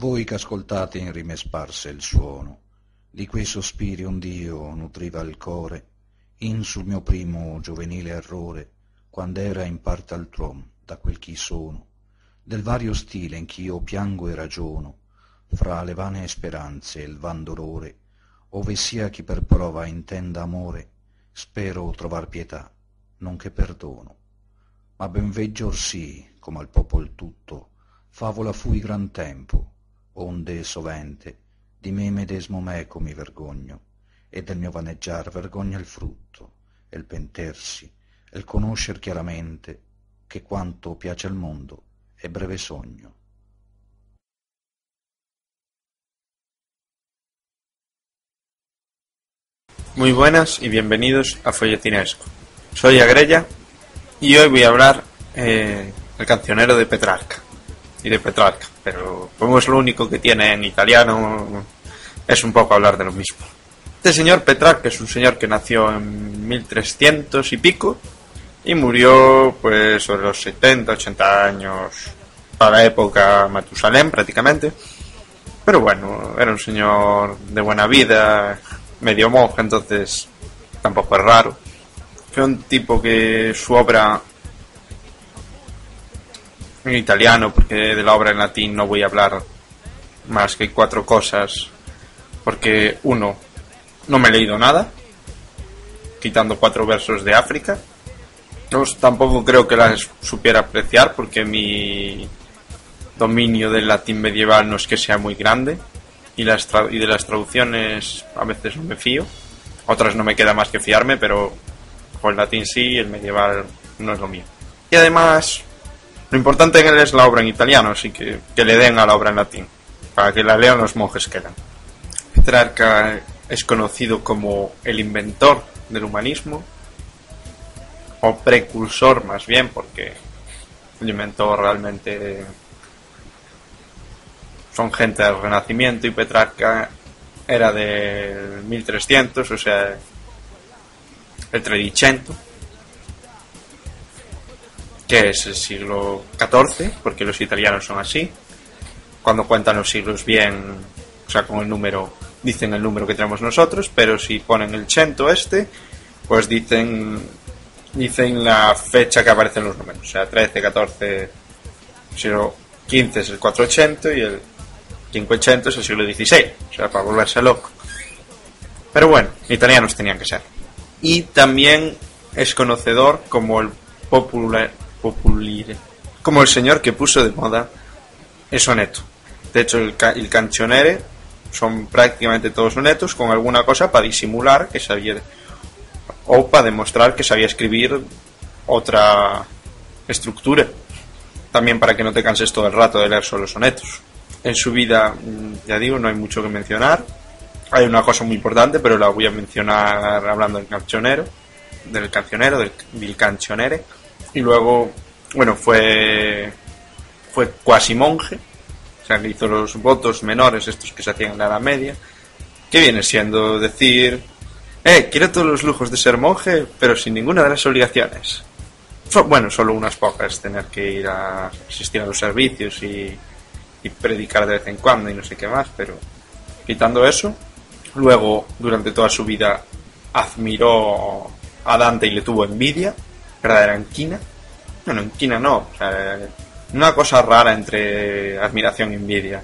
Voi che ascoltate in rime sparse il suono di quei sospiri ond'io nutriva il core, in sul mio primo giovenile errore, quando era in parte altrom da quel chi sono, del vario stile in ch'io piango e ragiono, fra le vane speranze e il van dolore, ove sia chi per prova intenda amore, spero trovar pietà, nonché perdono. Ma ben veggio orsì, come al popol tutto, favola fui gran tempo, onde sovente di me medesmo meco mi vergogno, e del mio vaneggiar vergogna il frutto, e il pentersi, e il conoscer chiaramente che quanto piace al mondo è breve sogno. Muy buenas y bienvenidos a Folletinesco. Soy Agrella y hoy voy a hablar eh, el cancionero de Petrarca y de Petrarca, pero como es lo único que tiene en italiano, es un poco hablar de lo mismo. Este señor Petrarca es un señor que nació en 1300 y pico y murió pues sobre los 70, 80 años para la época Matusalén prácticamente. Pero bueno, era un señor de buena vida, medio monje, entonces tampoco es raro. Fue un tipo que su obra en italiano, porque de la obra en latín no voy a hablar más que cuatro cosas, porque uno, no me he leído nada, quitando cuatro versos de África. Dos, tampoco creo que las supiera apreciar, porque mi dominio del latín medieval no es que sea muy grande, y, las y de las traducciones a veces no me fío, otras no me queda más que fiarme, pero el latín sí, el medieval no es lo mío. Y además, lo importante es la obra en italiano, así que que le den a la obra en latín, para que la lean los monjes que eran. Petrarca es conocido como el inventor del humanismo, o precursor más bien, porque el inventor realmente son gente del Renacimiento y Petrarca era del 1300, o sea, el Tredicento que es el siglo XIV, porque los italianos son así. Cuando cuentan los siglos bien, o sea, con el número, dicen el número que tenemos nosotros, pero si ponen el cento este, pues dicen dicen la fecha que aparece en los números. O sea, 13, 14, siglo XV es el 480 y el 500 es el siglo XVI. O sea, para volverse loco. Pero bueno, italianos tenían que ser. Y también es conocedor como el popular, populire, como el señor que puso de moda el soneto. De hecho, el, ca son prácticamente todos sonetos con alguna cosa para disimular que sabía o para demostrar que sabía escribir otra estructura. También para que no te canses todo el rato de leer solo sonetos. En su vida, ya digo, no hay mucho que mencionar. Hay una cosa muy importante, pero la voy a mencionar hablando del cancionero, del cancionero, del, del y luego, bueno, fue fue cuasi monje, o sea, que hizo los votos menores, estos que se hacían en la Edad Media, que viene siendo decir, eh, quiero todos los lujos de ser monje, pero sin ninguna de las obligaciones. Bueno, solo unas pocas, tener que ir a asistir a los servicios y, y predicar de vez en cuando y no sé qué más, pero quitando eso, luego, durante toda su vida, admiró a Dante y le tuvo envidia, verdadera enquina. Bueno, enquina no, o sea, una cosa rara entre admiración y envidia.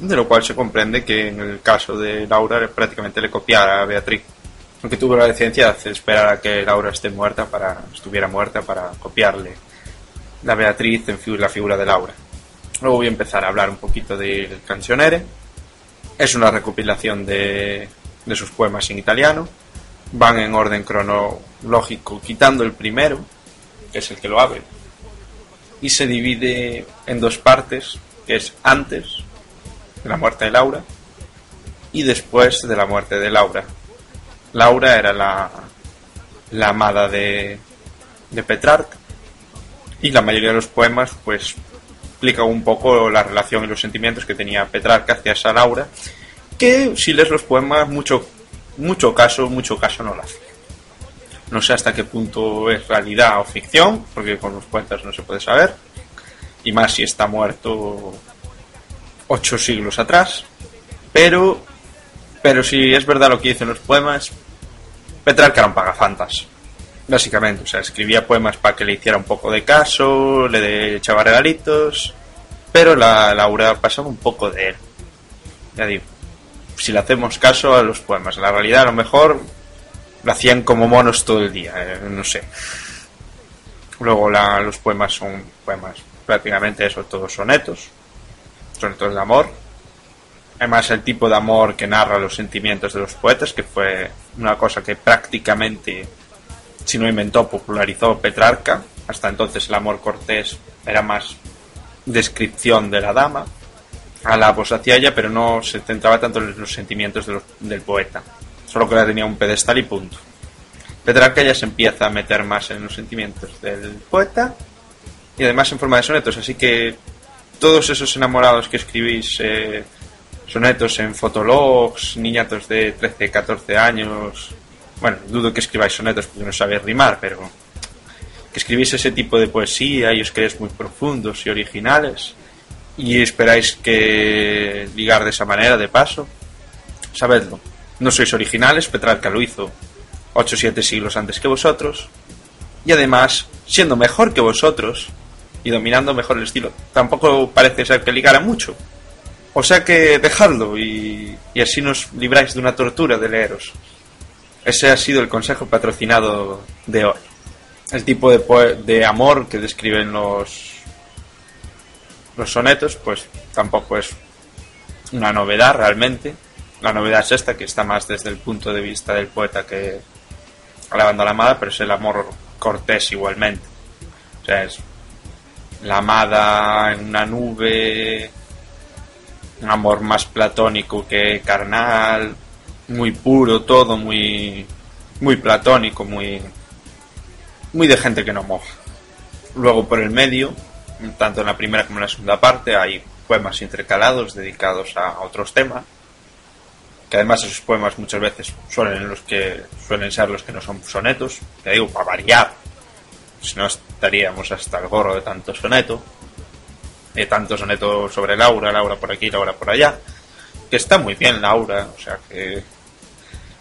De lo cual se comprende que en el caso de Laura prácticamente le copiara a Beatriz. Aunque tuvo la decencia de esperar a que Laura esté muerta para, estuviera muerta para copiarle la Beatriz en la figura de Laura. Luego voy a empezar a hablar un poquito del Cancionere. Es una recopilación de, de sus poemas en italiano. Van en orden cronológico, quitando el primero, que es el que lo abre. Y se divide en dos partes, que es antes de la muerte de Laura y después de la muerte de Laura. Laura era la, la amada de, de Petrarca y la mayoría de los poemas pues explica un poco la relación y los sentimientos que tenía Petrarca hacia esa Laura que si lees los poemas mucho mucho caso mucho caso no la hace no sé hasta qué punto es realidad o ficción porque con los poetas no se puede saber. Y más si está muerto ocho siglos atrás, pero, pero si es verdad lo que dicen los poemas, Petrarca era un pagafantas, básicamente, o sea, escribía poemas para que le hiciera un poco de caso, le echaba regalitos, pero la Laura pasaba un poco de él, ya digo, si le hacemos caso a los poemas, en la realidad a lo mejor lo hacían como monos todo el día, eh, no sé. Luego los poemas son poemas prácticamente eso, todos sonetos, sonetos de amor. Además el tipo de amor que narra los sentimientos de los poetas, que fue una cosa que prácticamente, si no inventó, popularizó Petrarca. Hasta entonces el amor cortés era más descripción de la dama, a la voz hacia ella, pero no se centraba tanto en los sentimientos del poeta. Solo que la tenía un pedestal y punto. Petrarca ya se empieza a meter más en los sentimientos del poeta y además en forma de sonetos, así que todos esos enamorados que escribís eh, sonetos en fotologs, niñatos de 13, 14 años, bueno, dudo que escribáis sonetos porque no sabéis rimar, pero que escribís ese tipo de poesía y os creéis muy profundos y originales y esperáis que ligar de esa manera, de paso, sabedlo. No sois originales, Petrarca lo hizo 8 o 7 siglos antes que vosotros, y además, siendo mejor que vosotros, y dominando mejor el estilo. Tampoco parece ser que ligara mucho. O sea que dejadlo y, así nos libráis de una tortura de leeros. Ese ha sido el consejo patrocinado de hoy. El tipo de, de amor que describen los, los sonetos, pues tampoco es una novedad realmente. La novedad es esta, que está más desde el punto de vista del poeta que alabando a la amada, pero es el amor cortés igualmente. O sea, es la amada en una nube, un amor más platónico que carnal, muy puro todo, muy muy platónico, muy muy de gente que no moja. Luego por el medio, tanto en la primera como en la segunda parte, hay poemas intercalados dedicados a otros temas, que además esos poemas muchas veces suelen los que suelen ser los que no son sonetos, que digo para variar, si no estaríamos hasta el gorro de tanto soneto, de tanto soneto sobre Laura, Laura por aquí, Laura por allá, que está muy bien Laura, o sea que,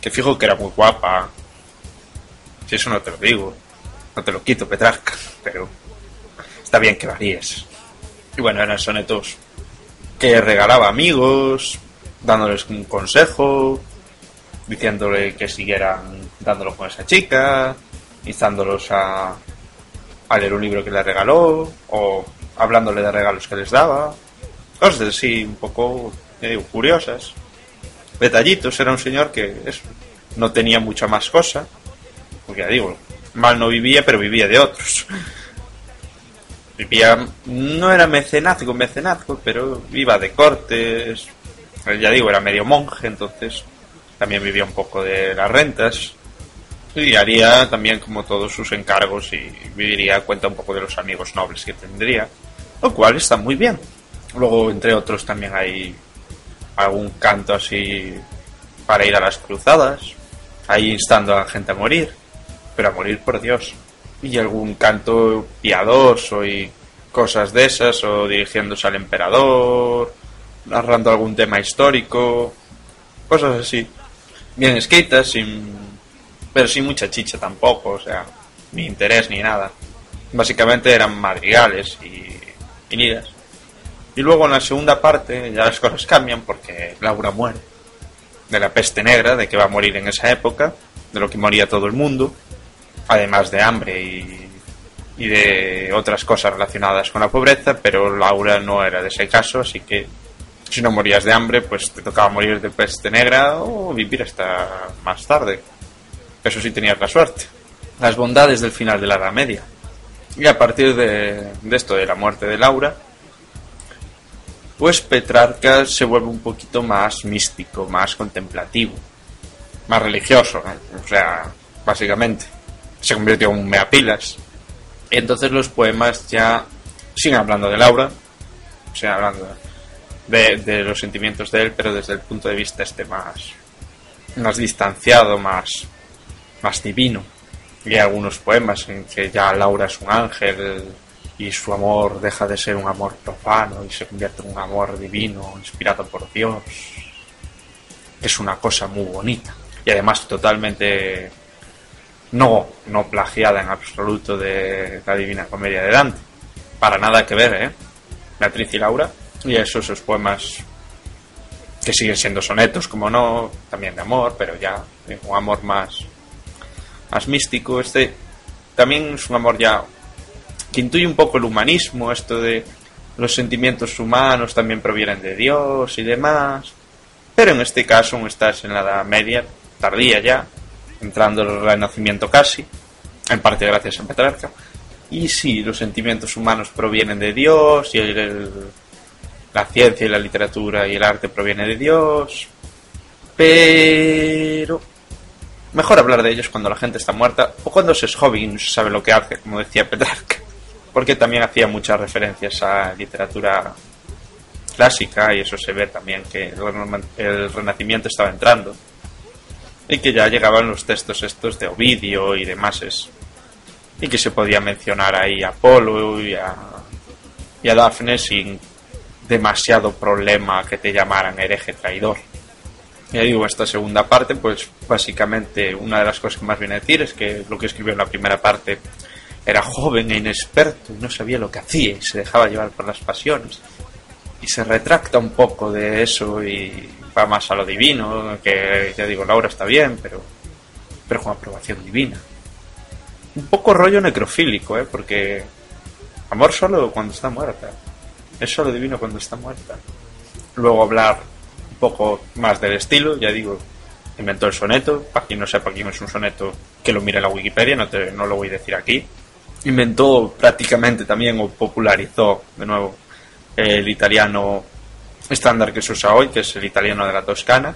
que fijo que era muy guapa, si eso no te lo digo, no te lo quito Petrarca, pero está bien que varíes. Y bueno, eran sonetos que regalaba amigos, dándoles un consejo, diciéndole que siguieran dándolo con esa chica, instándolos a, a leer un libro que le regaló o hablándole de regalos que les daba. Cosas así un poco curiosas. Detallitos, era un señor que no tenía mucha más cosa. Porque ya digo, mal no vivía, pero vivía de otros. Vivía, no era mecenazgo, mecenazgo, pero iba de cortes. Ya digo, era medio monje, entonces también vivía un poco de las rentas y haría también como todos sus encargos y viviría cuenta un poco de los amigos nobles que tendría, lo cual está muy bien. Luego, entre otros, también hay algún canto así para ir a las cruzadas, ahí instando a la gente a morir, pero a morir por Dios. Y algún canto piadoso y cosas de esas, o dirigiéndose al emperador, narrando algún tema histórico, cosas así. Bien escritas, sin pero sin mucha chicha tampoco, o sea, ni interés ni nada. Básicamente eran madrigales y, y Y luego en la segunda parte ya las cosas cambian porque Laura muere de la peste negra, de que va a morir en esa época, de lo que moría todo el mundo, además de hambre y, y de otras cosas relacionadas con la pobreza, pero Laura no era de ese caso, así que si no morías de hambre, pues te tocaba morir de peste negra o vivir hasta más tarde. Eso sí tenías la suerte. Las bondades del final de la Edad Media. Y a partir de, esto, de la muerte de Laura, pues Petrarca se vuelve un poquito más místico, más contemplativo, más religioso, o sea, básicamente. Se convirtió en un meapilas. Y entonces los poemas ya siguen hablando de Laura, siguen hablando de, los sentimientos de él, pero desde el punto de vista este más, más distanciado, más, más divino. Y hay algunos poemas en que ya Laura es un ángel y su amor deja de ser un amor profano y se convierte en un amor divino, inspirado por Dios. Es una cosa muy bonita y además totalmente no, no plagiada en absoluto de la Divina Comedia de Dante. Para nada que ver, ¿eh? Beatriz y Laura. Y esos, esos poemas que siguen siendo sonetos, como no, también de amor, pero ya un amor más, más místico. Este también es un amor ya que intuye un poco el humanismo, esto de los sentimientos humanos también provienen de Dios y demás. Pero en este caso estás en la Edad Media, tardía ya, entrando el Renacimiento casi, en parte gracias a Petrarca. Y sí, los sentimientos humanos provienen de Dios y la ciencia y la literatura y el arte provienen de Dios. Pero mejor hablar de ellos cuando la gente está muerta o cuando se es se sabe lo que hace, como decía Petrarca porque también hacía muchas referencias a literatura clásica y eso se ve también que el Renacimiento estaba entrando y que ya llegaban los textos estos de Ovidio y demás y que se podía mencionar ahí a Apolo y a, y a Dafne sin demasiado problema que te llamaran hereje traidor. Y digo, esta segunda parte, pues básicamente una de las cosas que más viene a decir es que lo que escribió en la primera parte era joven e inexperto no sabía lo que hacía y se dejaba llevar por las pasiones. Y se retracta un poco de eso y va más a lo divino, que ya digo, Laura está bien, pero, pero con aprobación divina. Un poco rollo necrofílico, ¿eh? porque amor solo cuando está muerta. Es solo divino cuando está muerta. Luego hablar un poco más del estilo, ya digo, inventó el soneto. Para quien no sepa quién es un soneto, que lo mire la Wikipedia, no, te, no lo voy a decir aquí inventó prácticamente también o popularizó de nuevo el italiano estándar que se usa hoy, que es el italiano de la Toscana,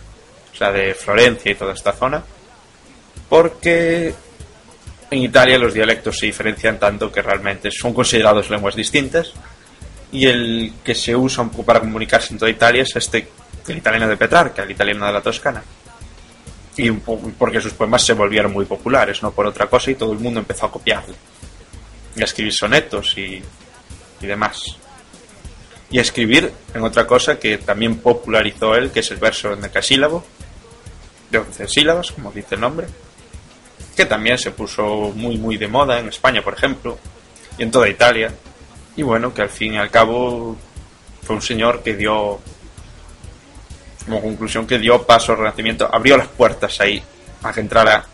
o sea, de Florencia y toda esta zona, porque en Italia los dialectos se diferencian tanto que realmente son considerados lenguas distintas y el que se usa un poco para comunicarse en toda Italia es este, el italiano de Petrarca, el italiano de la Toscana. Y porque sus poemas se volvieron muy populares, no por otra cosa, y todo el mundo empezó a copiarle y a escribir sonetos y, y demás. Y a escribir en otra cosa que también popularizó él, que es el verso en decasílabo, de 11 sílabas, como dice el nombre, que también se puso muy muy de moda en España, por ejemplo, y en toda Italia. Y bueno, que al fin y al cabo fue un señor que dio, como conclusión, que dio paso al Renacimiento, abrió las puertas ahí a que entrara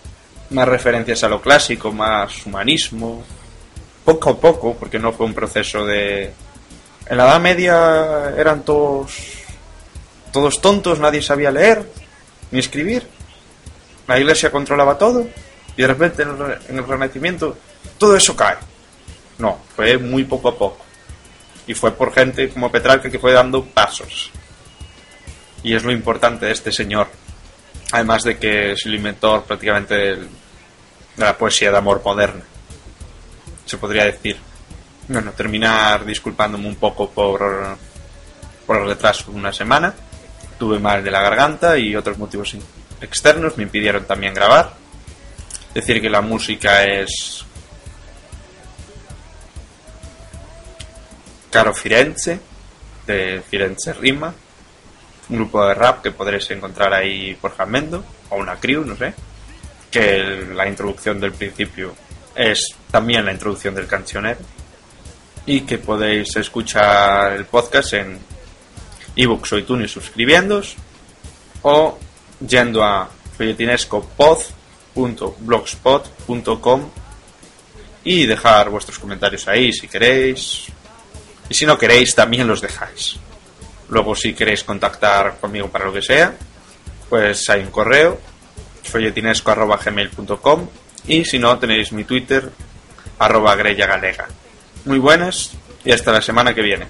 más referencias a lo clásico, más humanismo, poco a poco, porque no fue un proceso de... En la Edad Media eran todos, todos tontos, nadie sabía leer ni escribir. La iglesia controlaba todo y de repente en el Renacimiento todo eso cae. No, fue muy poco a poco. Y fue por gente como Petrarca que fue dando pasos. Y es lo importante de este señor. Además de que es el inventor prácticamente de la poesía de amor moderna se podría decir. Bueno, terminar disculpándome un poco por, por el retraso de una semana. Tuve mal de la garganta y otros motivos externos me impidieron también grabar. Decir que la música es Caro Firenze, de Firenze Rima, un grupo de rap que podréis encontrar ahí por Jamendo, o una crew, no sé, que la introducción del principio es también la introducción del cancionero y que podéis escuchar el podcast en ebooks o iTunes suscribiéndos o yendo a folletinescopod.blogspot.com y dejar vuestros comentarios ahí si queréis y si no queréis también los dejáis luego si queréis contactar conmigo para lo que sea pues hay un correo folletinesco.gmail.com y si no, tenéis mi Twitter, arroba. Muy buenas y hasta la semana que viene.